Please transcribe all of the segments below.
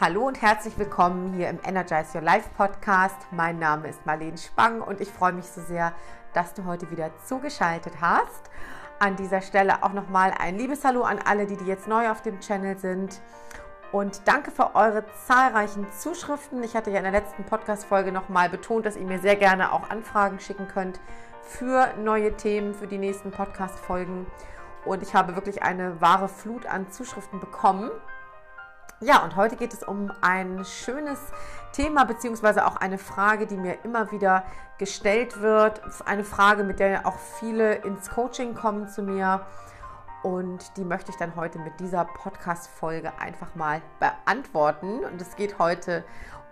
Hallo und herzlich willkommen hier im Energize Your Life Podcast. Mein Name ist Marlene Spang und ich freue mich so sehr, dass du heute wieder zugeschaltet hast. An dieser Stelle auch nochmal ein liebes Hallo an alle, die, die jetzt neu auf dem Channel sind. Und danke für eure zahlreichen Zuschriften. Ich hatte ja in der letzten Podcast-Folge nochmal betont, dass ihr mir sehr gerne auch Anfragen schicken könnt für neue Themen, für die nächsten Podcast-Folgen. Und ich habe wirklich eine wahre Flut an Zuschriften bekommen. Ja, und heute geht es um ein schönes Thema, beziehungsweise auch eine Frage, die mir immer wieder gestellt wird. Eine Frage, mit der auch viele ins Coaching kommen zu mir. Und die möchte ich dann heute mit dieser Podcast-Folge einfach mal beantworten. Und es geht heute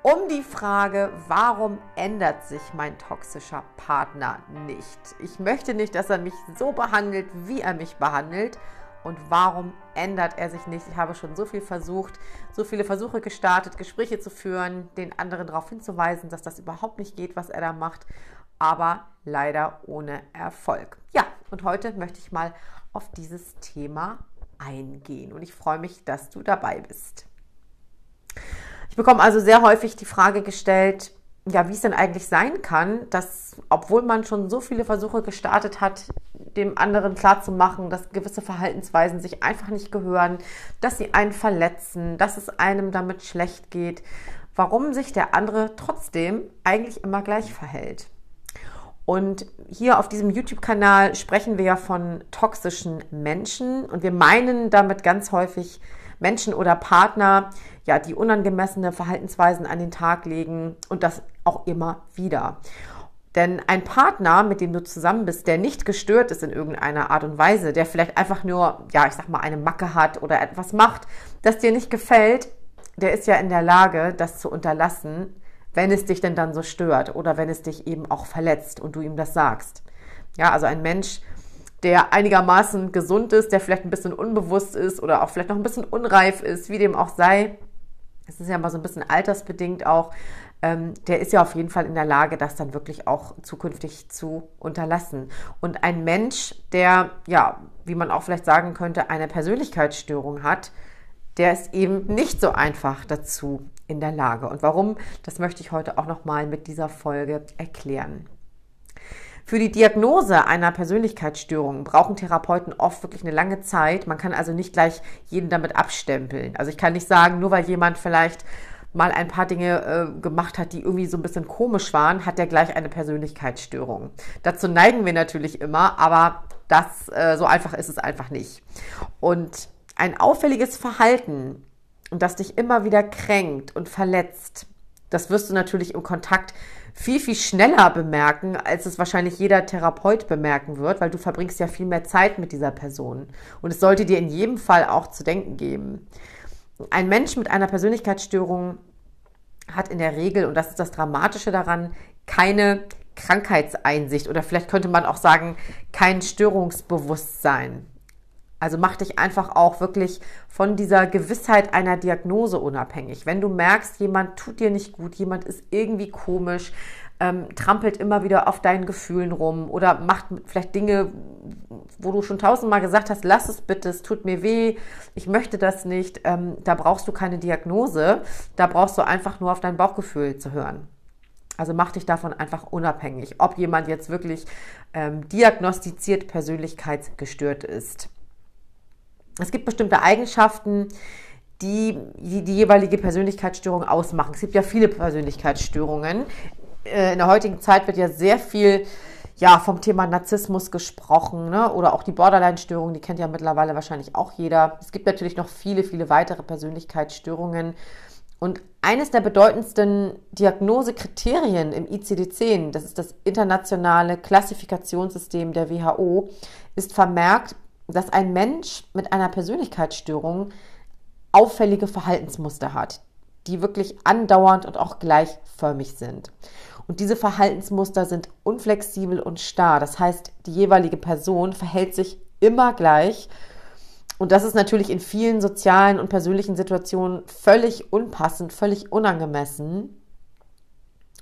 um die Frage, warum ändert sich mein toxischer Partner nicht? Ich möchte nicht, dass er mich so behandelt, wie er mich behandelt und warum ändert er sich nicht? Ich habe schon so viel versucht, so viele Versuche gestartet, Gespräche zu führen, den anderen darauf hinzuweisen, dass das überhaupt nicht geht, was er da macht, aber leider ohne Erfolg. Ja, und heute möchte ich mal auf dieses Thema eingehen und ich freue mich, dass du dabei bist. Ich bekomme also sehr häufig die Frage gestellt, ja, wie es denn eigentlich sein kann, dass, obwohl man schon so viele Versuche gestartet hat, dem anderen klarzumachen, dass gewisse Verhaltensweisen sich einfach nicht gehören, dass sie einen verletzen, dass es einem damit schlecht geht, warum sich der andere trotzdem eigentlich immer gleich verhält. Und hier auf diesem YouTube-Kanal sprechen wir ja von toxischen Menschen und wir meinen damit ganz häufig Menschen oder Partner, ja, die unangemessene Verhaltensweisen an den Tag legen und das auch immer wieder. Denn ein Partner, mit dem du zusammen bist, der nicht gestört ist in irgendeiner Art und Weise, der vielleicht einfach nur, ja, ich sag mal, eine Macke hat oder etwas macht, das dir nicht gefällt, der ist ja in der Lage, das zu unterlassen, wenn es dich denn dann so stört oder wenn es dich eben auch verletzt und du ihm das sagst. Ja, also ein Mensch, der einigermaßen gesund ist, der vielleicht ein bisschen unbewusst ist oder auch vielleicht noch ein bisschen unreif ist, wie dem auch sei. Es ist ja mal so ein bisschen altersbedingt auch, ähm, der ist ja auf jeden Fall in der Lage, das dann wirklich auch zukünftig zu unterlassen. Und ein Mensch, der, ja, wie man auch vielleicht sagen könnte, eine Persönlichkeitsstörung hat, der ist eben nicht so einfach dazu in der Lage. Und warum, das möchte ich heute auch nochmal mit dieser Folge erklären. Für die Diagnose einer Persönlichkeitsstörung brauchen Therapeuten oft wirklich eine lange Zeit. Man kann also nicht gleich jeden damit abstempeln. Also ich kann nicht sagen, nur weil jemand vielleicht mal ein paar Dinge äh, gemacht hat, die irgendwie so ein bisschen komisch waren, hat er gleich eine Persönlichkeitsstörung. Dazu neigen wir natürlich immer, aber das äh, so einfach ist es einfach nicht. Und ein auffälliges Verhalten, das dich immer wieder kränkt und verletzt, das wirst du natürlich im Kontakt viel, viel schneller bemerken, als es wahrscheinlich jeder Therapeut bemerken wird, weil du verbringst ja viel mehr Zeit mit dieser Person. Und es sollte dir in jedem Fall auch zu denken geben. Ein Mensch mit einer Persönlichkeitsstörung hat in der Regel, und das ist das Dramatische daran, keine Krankheitseinsicht oder vielleicht könnte man auch sagen, kein Störungsbewusstsein. Also mach dich einfach auch wirklich von dieser Gewissheit einer Diagnose unabhängig. Wenn du merkst, jemand tut dir nicht gut, jemand ist irgendwie komisch, ähm, trampelt immer wieder auf deinen Gefühlen rum oder macht vielleicht Dinge, wo du schon tausendmal gesagt hast, lass es bitte, es tut mir weh, ich möchte das nicht, ähm, da brauchst du keine Diagnose, da brauchst du einfach nur auf dein Bauchgefühl zu hören. Also mach dich davon einfach unabhängig, ob jemand jetzt wirklich ähm, diagnostiziert persönlichkeitsgestört ist. Es gibt bestimmte Eigenschaften, die, die die jeweilige Persönlichkeitsstörung ausmachen. Es gibt ja viele Persönlichkeitsstörungen. Äh, in der heutigen Zeit wird ja sehr viel ja, vom Thema Narzissmus gesprochen ne? oder auch die Borderline-Störung, die kennt ja mittlerweile wahrscheinlich auch jeder. Es gibt natürlich noch viele, viele weitere Persönlichkeitsstörungen. Und eines der bedeutendsten Diagnosekriterien im ICD-10, das ist das internationale Klassifikationssystem der WHO, ist vermerkt, dass ein Mensch mit einer Persönlichkeitsstörung auffällige Verhaltensmuster hat, die wirklich andauernd und auch gleichförmig sind. Und diese Verhaltensmuster sind unflexibel und starr. Das heißt, die jeweilige Person verhält sich immer gleich. Und das ist natürlich in vielen sozialen und persönlichen Situationen völlig unpassend, völlig unangemessen.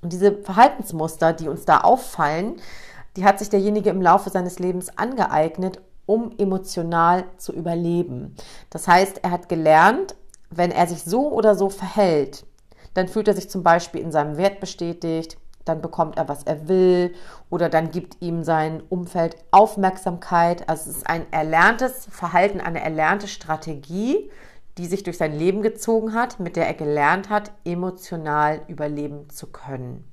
Und diese Verhaltensmuster, die uns da auffallen, die hat sich derjenige im Laufe seines Lebens angeeignet, um emotional zu überleben. Das heißt, er hat gelernt, wenn er sich so oder so verhält, dann fühlt er sich zum Beispiel in seinem Wert bestätigt, dann bekommt er, was er will oder dann gibt ihm sein Umfeld Aufmerksamkeit. Also es ist ein erlerntes Verhalten, eine erlernte Strategie, die sich durch sein Leben gezogen hat, mit der er gelernt hat, emotional überleben zu können.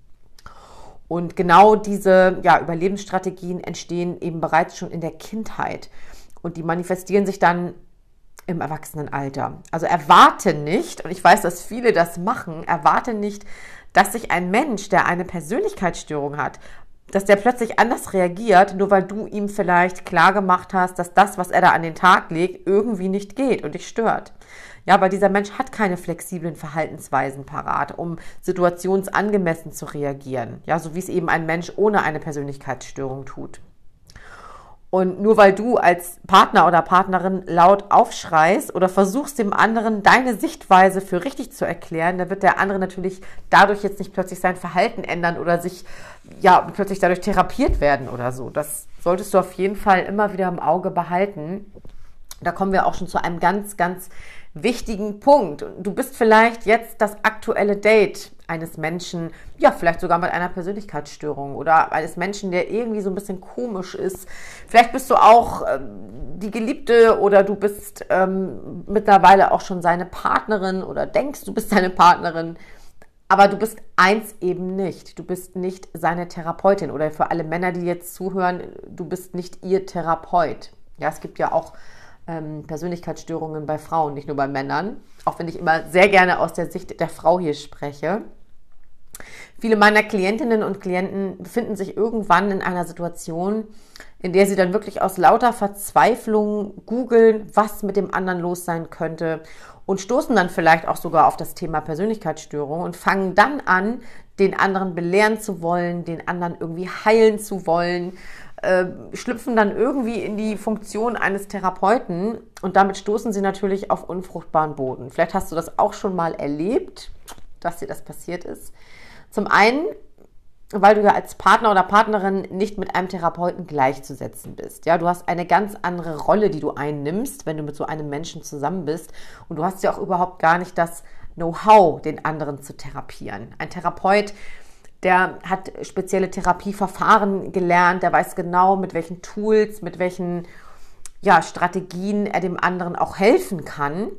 Und genau diese ja, Überlebensstrategien entstehen eben bereits schon in der Kindheit und die manifestieren sich dann im Erwachsenenalter. Also erwarte nicht, und ich weiß, dass viele das machen, erwarte nicht, dass sich ein Mensch, der eine Persönlichkeitsstörung hat, dass der plötzlich anders reagiert, nur weil du ihm vielleicht klar gemacht hast, dass das, was er da an den Tag legt, irgendwie nicht geht und dich stört. Ja, aber dieser Mensch hat keine flexiblen Verhaltensweisen parat, um situationsangemessen zu reagieren. Ja, so wie es eben ein Mensch ohne eine Persönlichkeitsstörung tut. Und nur weil du als Partner oder Partnerin laut aufschreist oder versuchst dem anderen deine Sichtweise für richtig zu erklären, da wird der andere natürlich dadurch jetzt nicht plötzlich sein Verhalten ändern oder sich ja plötzlich dadurch therapiert werden oder so. Das solltest du auf jeden Fall immer wieder im Auge behalten. Da kommen wir auch schon zu einem ganz, ganz wichtigen Punkt. Du bist vielleicht jetzt das aktuelle Date eines Menschen, ja, vielleicht sogar mit einer Persönlichkeitsstörung oder eines Menschen, der irgendwie so ein bisschen komisch ist. Vielleicht bist du auch ähm, die Geliebte oder du bist ähm, mittlerweile auch schon seine Partnerin oder denkst, du bist seine Partnerin. Aber du bist eins eben nicht. Du bist nicht seine Therapeutin oder für alle Männer, die jetzt zuhören, du bist nicht ihr Therapeut. Ja, es gibt ja auch ähm, Persönlichkeitsstörungen bei Frauen, nicht nur bei Männern. Auch wenn ich immer sehr gerne aus der Sicht der Frau hier spreche. Viele meiner Klientinnen und Klienten befinden sich irgendwann in einer Situation, in der sie dann wirklich aus lauter Verzweiflung googeln, was mit dem anderen los sein könnte und stoßen dann vielleicht auch sogar auf das Thema Persönlichkeitsstörung und fangen dann an, den anderen belehren zu wollen, den anderen irgendwie heilen zu wollen äh, schlüpfen dann irgendwie in die Funktion eines Therapeuten und damit stoßen sie natürlich auf unfruchtbaren Boden. Vielleicht hast du das auch schon mal erlebt, dass dir das passiert ist. Zum einen, weil du ja als Partner oder Partnerin nicht mit einem Therapeuten gleichzusetzen bist. Ja, du hast eine ganz andere Rolle, die du einnimmst, wenn du mit so einem Menschen zusammen bist. Und du hast ja auch überhaupt gar nicht das Know-how, den anderen zu therapieren. Ein Therapeut der hat spezielle Therapieverfahren gelernt, der weiß genau, mit welchen Tools, mit welchen ja, Strategien er dem anderen auch helfen kann.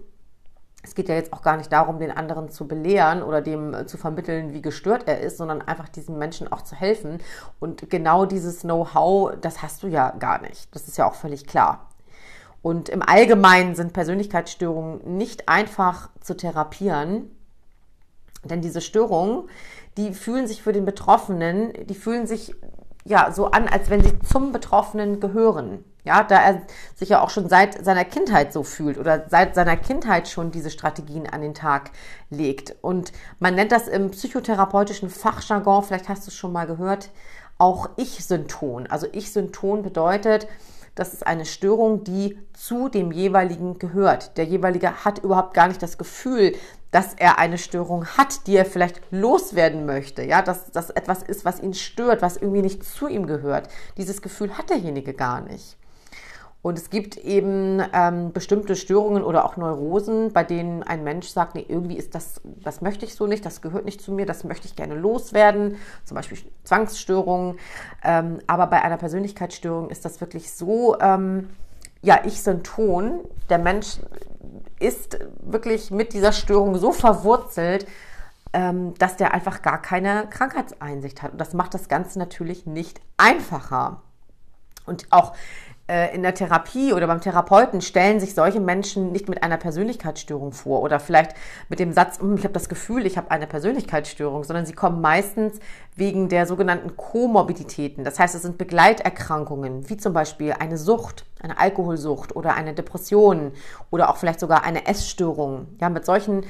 Es geht ja jetzt auch gar nicht darum, den anderen zu belehren oder dem zu vermitteln, wie gestört er ist, sondern einfach diesem Menschen auch zu helfen. Und genau dieses Know-how, das hast du ja gar nicht. Das ist ja auch völlig klar. Und im Allgemeinen sind Persönlichkeitsstörungen nicht einfach zu therapieren, denn diese Störungen, die fühlen sich für den Betroffenen, die fühlen sich ja so an, als wenn sie zum Betroffenen gehören. Ja, da er sich ja auch schon seit seiner Kindheit so fühlt oder seit seiner Kindheit schon diese Strategien an den Tag legt. Und man nennt das im psychotherapeutischen Fachjargon, vielleicht hast du es schon mal gehört, auch Ich-Synton. Also Ich-Synton bedeutet, das ist eine Störung, die zu dem jeweiligen gehört. Der jeweilige hat überhaupt gar nicht das Gefühl, dass er eine Störung hat, die er vielleicht loswerden möchte. Ja, dass das etwas ist, was ihn stört, was irgendwie nicht zu ihm gehört. Dieses Gefühl hat derjenige gar nicht. Und es gibt eben ähm, bestimmte Störungen oder auch Neurosen, bei denen ein Mensch sagt, nee, irgendwie ist das, das möchte ich so nicht, das gehört nicht zu mir, das möchte ich gerne loswerden, zum Beispiel Zwangsstörungen. Ähm, aber bei einer Persönlichkeitsstörung ist das wirklich so, ähm, ja, ich sind Ton. Der Mensch ist wirklich mit dieser Störung so verwurzelt, ähm, dass der einfach gar keine Krankheitseinsicht hat. Und das macht das Ganze natürlich nicht einfacher. Und auch in der Therapie oder beim Therapeuten stellen sich solche Menschen nicht mit einer Persönlichkeitsstörung vor oder vielleicht mit dem Satz, hm, ich habe das Gefühl, ich habe eine Persönlichkeitsstörung, sondern sie kommen meistens wegen der sogenannten Komorbiditäten. Das heißt, es sind Begleiterkrankungen, wie zum Beispiel eine Sucht, eine Alkoholsucht oder eine Depression oder auch vielleicht sogar eine Essstörung. Ja, mit solchen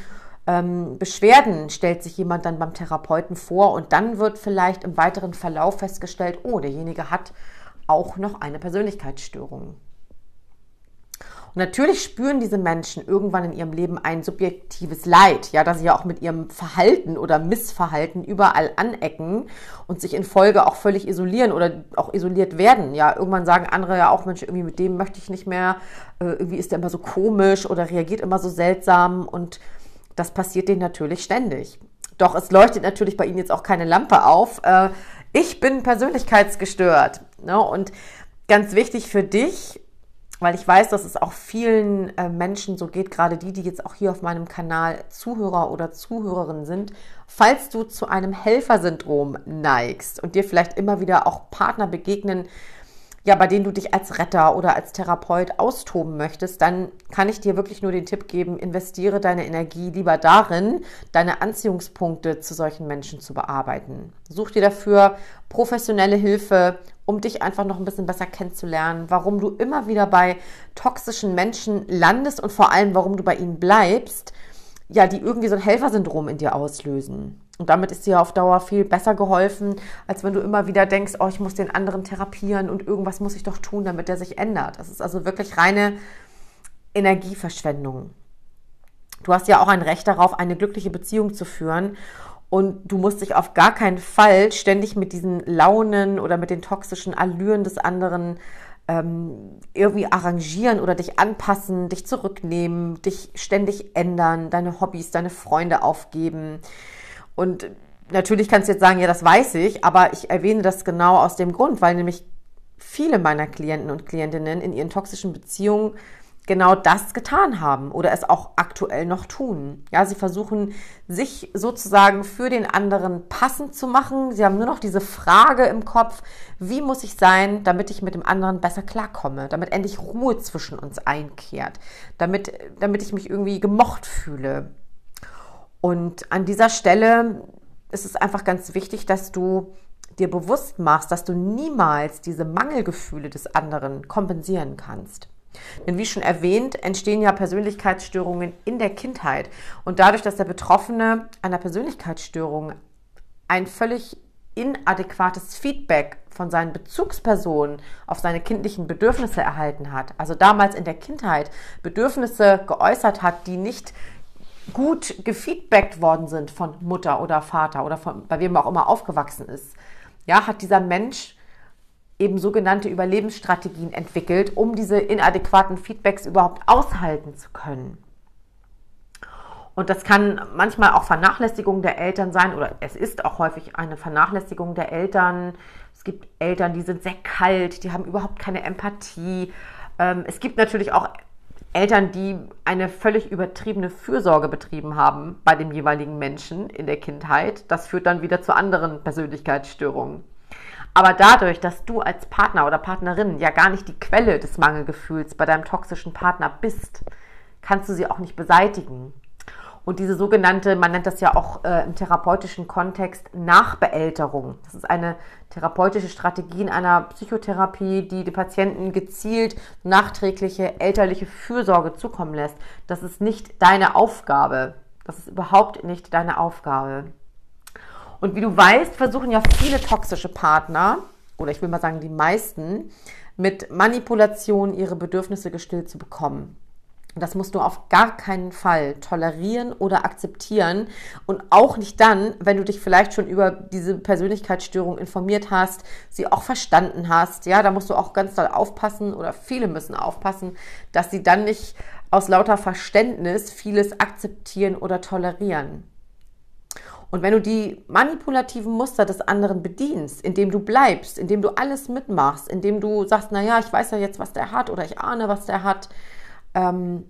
ähm, Beschwerden stellt sich jemand dann beim Therapeuten vor und dann wird vielleicht im weiteren Verlauf festgestellt, oh, derjenige hat auch noch eine Persönlichkeitsstörung. Und natürlich spüren diese Menschen irgendwann in ihrem Leben ein subjektives Leid, ja, dass sie ja auch mit ihrem Verhalten oder Missverhalten überall anecken und sich in Folge auch völlig isolieren oder auch isoliert werden. Ja, irgendwann sagen andere ja auch, Mensch, irgendwie mit dem möchte ich nicht mehr, äh, irgendwie ist der immer so komisch oder reagiert immer so seltsam und das passiert denen natürlich ständig. Doch es leuchtet natürlich bei ihnen jetzt auch keine Lampe auf. Äh, ich bin persönlichkeitsgestört. Ne? Und ganz wichtig für dich, weil ich weiß, dass es auch vielen äh, Menschen so geht, gerade die, die jetzt auch hier auf meinem Kanal Zuhörer oder Zuhörerin sind, falls du zu einem Helfersyndrom neigst und dir vielleicht immer wieder auch Partner begegnen, ja, bei denen du dich als Retter oder als Therapeut austoben möchtest, dann kann ich dir wirklich nur den Tipp geben, investiere deine Energie lieber darin, deine Anziehungspunkte zu solchen Menschen zu bearbeiten. Such dir dafür professionelle Hilfe, um dich einfach noch ein bisschen besser kennenzulernen, warum du immer wieder bei toxischen Menschen landest und vor allem, warum du bei ihnen bleibst, ja, die irgendwie so ein Helfersyndrom in dir auslösen. Und damit ist dir auf Dauer viel besser geholfen, als wenn du immer wieder denkst, oh, ich muss den anderen therapieren und irgendwas muss ich doch tun, damit der sich ändert. Das ist also wirklich reine Energieverschwendung. Du hast ja auch ein Recht darauf, eine glückliche Beziehung zu führen. Und du musst dich auf gar keinen Fall ständig mit diesen Launen oder mit den toxischen Allüren des anderen ähm, irgendwie arrangieren oder dich anpassen, dich zurücknehmen, dich ständig ändern, deine Hobbys, deine Freunde aufgeben. Und natürlich kannst du jetzt sagen, ja, das weiß ich, aber ich erwähne das genau aus dem Grund, weil nämlich viele meiner Klienten und Klientinnen in ihren toxischen Beziehungen genau das getan haben oder es auch aktuell noch tun. Ja, sie versuchen sich sozusagen für den anderen passend zu machen. Sie haben nur noch diese Frage im Kopf, wie muss ich sein, damit ich mit dem anderen besser klarkomme, damit endlich Ruhe zwischen uns einkehrt, damit, damit ich mich irgendwie gemocht fühle. Und an dieser Stelle ist es einfach ganz wichtig, dass du dir bewusst machst, dass du niemals diese Mangelgefühle des anderen kompensieren kannst. Denn wie schon erwähnt, entstehen ja Persönlichkeitsstörungen in der Kindheit. Und dadurch, dass der Betroffene einer Persönlichkeitsstörung ein völlig inadäquates Feedback von seinen Bezugspersonen auf seine kindlichen Bedürfnisse erhalten hat, also damals in der Kindheit Bedürfnisse geäußert hat, die nicht gut gefeedbackt worden sind von Mutter oder Vater oder von, bei wem auch immer aufgewachsen ist, ja, hat dieser Mensch eben sogenannte Überlebensstrategien entwickelt, um diese inadäquaten Feedbacks überhaupt aushalten zu können. Und das kann manchmal auch Vernachlässigung der Eltern sein oder es ist auch häufig eine Vernachlässigung der Eltern. Es gibt Eltern, die sind sehr kalt, die haben überhaupt keine Empathie. Ähm, es gibt natürlich auch Eltern, die eine völlig übertriebene Fürsorge betrieben haben bei dem jeweiligen Menschen in der Kindheit. Das führt dann wieder zu anderen Persönlichkeitsstörungen. Aber dadurch, dass du als Partner oder Partnerin ja gar nicht die Quelle des Mangelgefühls bei deinem toxischen Partner bist, kannst du sie auch nicht beseitigen. Und diese sogenannte, man nennt das ja auch äh, im therapeutischen Kontext Nachbeälterung. Das ist eine therapeutische Strategie in einer Psychotherapie, die die Patienten gezielt nachträgliche elterliche Fürsorge zukommen lässt. Das ist nicht deine Aufgabe. Das ist überhaupt nicht deine Aufgabe. Und wie du weißt, versuchen ja viele toxische Partner, oder ich will mal sagen die meisten, mit Manipulation ihre Bedürfnisse gestillt zu bekommen. Das musst du auf gar keinen Fall tolerieren oder akzeptieren und auch nicht dann, wenn du dich vielleicht schon über diese Persönlichkeitsstörung informiert hast, sie auch verstanden hast. Ja, da musst du auch ganz doll aufpassen oder viele müssen aufpassen, dass sie dann nicht aus lauter Verständnis vieles akzeptieren oder tolerieren. Und wenn du die manipulativen Muster des anderen bedienst, indem du bleibst, indem du alles mitmachst, indem du sagst, na ja, ich weiß ja jetzt, was der hat oder ich ahne, was der hat, ähm,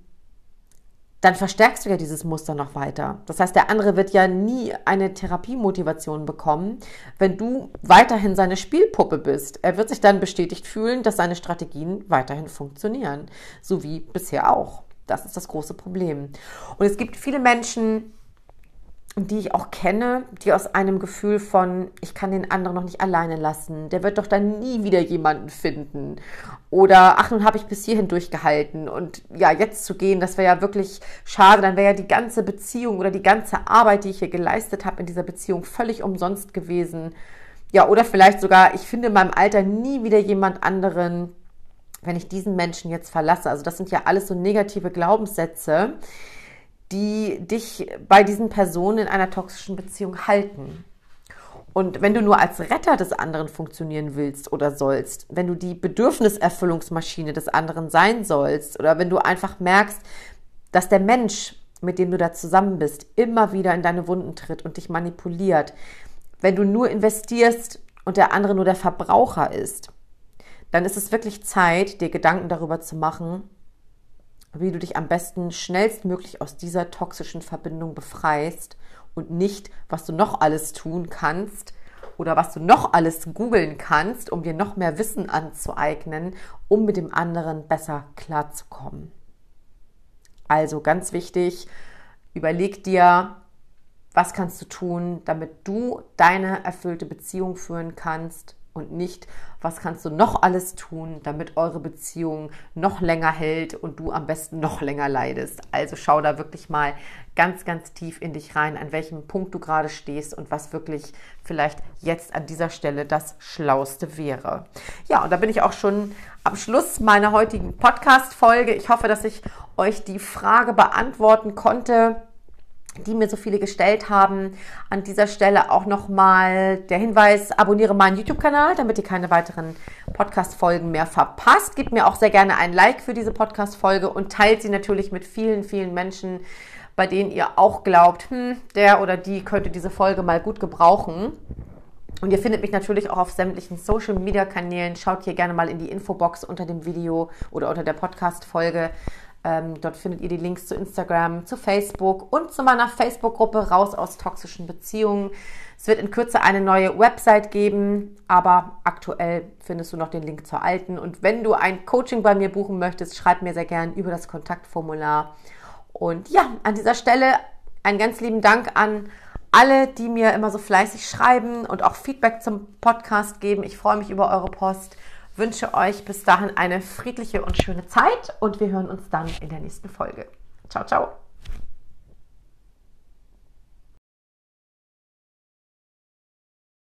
dann verstärkst du ja dieses Muster noch weiter. Das heißt, der andere wird ja nie eine Therapiemotivation bekommen, wenn du weiterhin seine Spielpuppe bist. Er wird sich dann bestätigt fühlen, dass seine Strategien weiterhin funktionieren, so wie bisher auch. Das ist das große Problem. Und es gibt viele Menschen, die ich auch kenne, die aus einem Gefühl von, ich kann den anderen noch nicht alleine lassen, der wird doch dann nie wieder jemanden finden. Oder, ach, nun habe ich bis hierhin durchgehalten und ja, jetzt zu gehen, das wäre ja wirklich schade, dann wäre ja die ganze Beziehung oder die ganze Arbeit, die ich hier geleistet habe in dieser Beziehung, völlig umsonst gewesen. Ja, oder vielleicht sogar, ich finde in meinem Alter nie wieder jemand anderen, wenn ich diesen Menschen jetzt verlasse? Also das sind ja alles so negative Glaubenssätze, die dich bei diesen Personen in einer toxischen Beziehung halten. Und wenn du nur als Retter des anderen funktionieren willst oder sollst, wenn du die Bedürfniserfüllungsmaschine des anderen sein sollst oder wenn du einfach merkst, dass der Mensch, mit dem du da zusammen bist, immer wieder in deine Wunden tritt und dich manipuliert, wenn du nur investierst und der andere nur der Verbraucher ist, dann ist es wirklich Zeit, dir Gedanken darüber zu machen, wie du dich am besten schnellstmöglich aus dieser toxischen Verbindung befreist und nicht, was du noch alles tun kannst oder was du noch alles googeln kannst, um dir noch mehr Wissen anzueignen, um mit dem anderen besser klarzukommen. Also ganz wichtig, überleg dir, was kannst du tun, damit du deine erfüllte Beziehung führen kannst und nicht, was kannst du noch alles tun, damit eure Beziehung noch länger hält und du am besten noch länger leidest. Also schau da wirklich mal ganz, ganz tief in dich rein, an welchem Punkt du gerade stehst und was wirklich vielleicht jetzt an dieser Stelle das Schlauste wäre. Ja, und da bin ich auch schon am Schluss meiner heutigen Podcast-Folge. Ich hoffe, dass ich euch die Frage beantworten konnte die mir so viele gestellt haben. An dieser Stelle auch nochmal der Hinweis, abonniere meinen YouTube-Kanal, damit ihr keine weiteren Podcast-Folgen mehr verpasst. Gebt mir auch sehr gerne ein Like für diese Podcast-Folge und teilt sie natürlich mit vielen, vielen Menschen, bei denen ihr auch glaubt, hm, der oder die könnte diese Folge mal gut gebrauchen. Und ihr findet mich natürlich auch auf sämtlichen Social Media Kanälen. Schaut hier gerne mal in die Infobox unter dem Video oder unter der Podcast-Folge. Ähm, dort findet ihr die Links zu Instagram, zu Facebook und zu meiner Facebook-Gruppe Raus aus toxischen Beziehungen. Es wird in Kürze eine neue Website geben, aber aktuell findest du noch den Link zur alten. Und wenn du ein Coaching bei mir buchen möchtest, schreib mir sehr gern über das Kontaktformular. Und ja, an dieser Stelle einen ganz lieben Dank an alle, die mir immer so fleißig schreiben und auch Feedback zum Podcast geben. Ich freue mich über eure Post wünsche euch bis dahin eine friedliche und schöne Zeit und wir hören uns dann in der nächsten Folge. Ciao, ciao.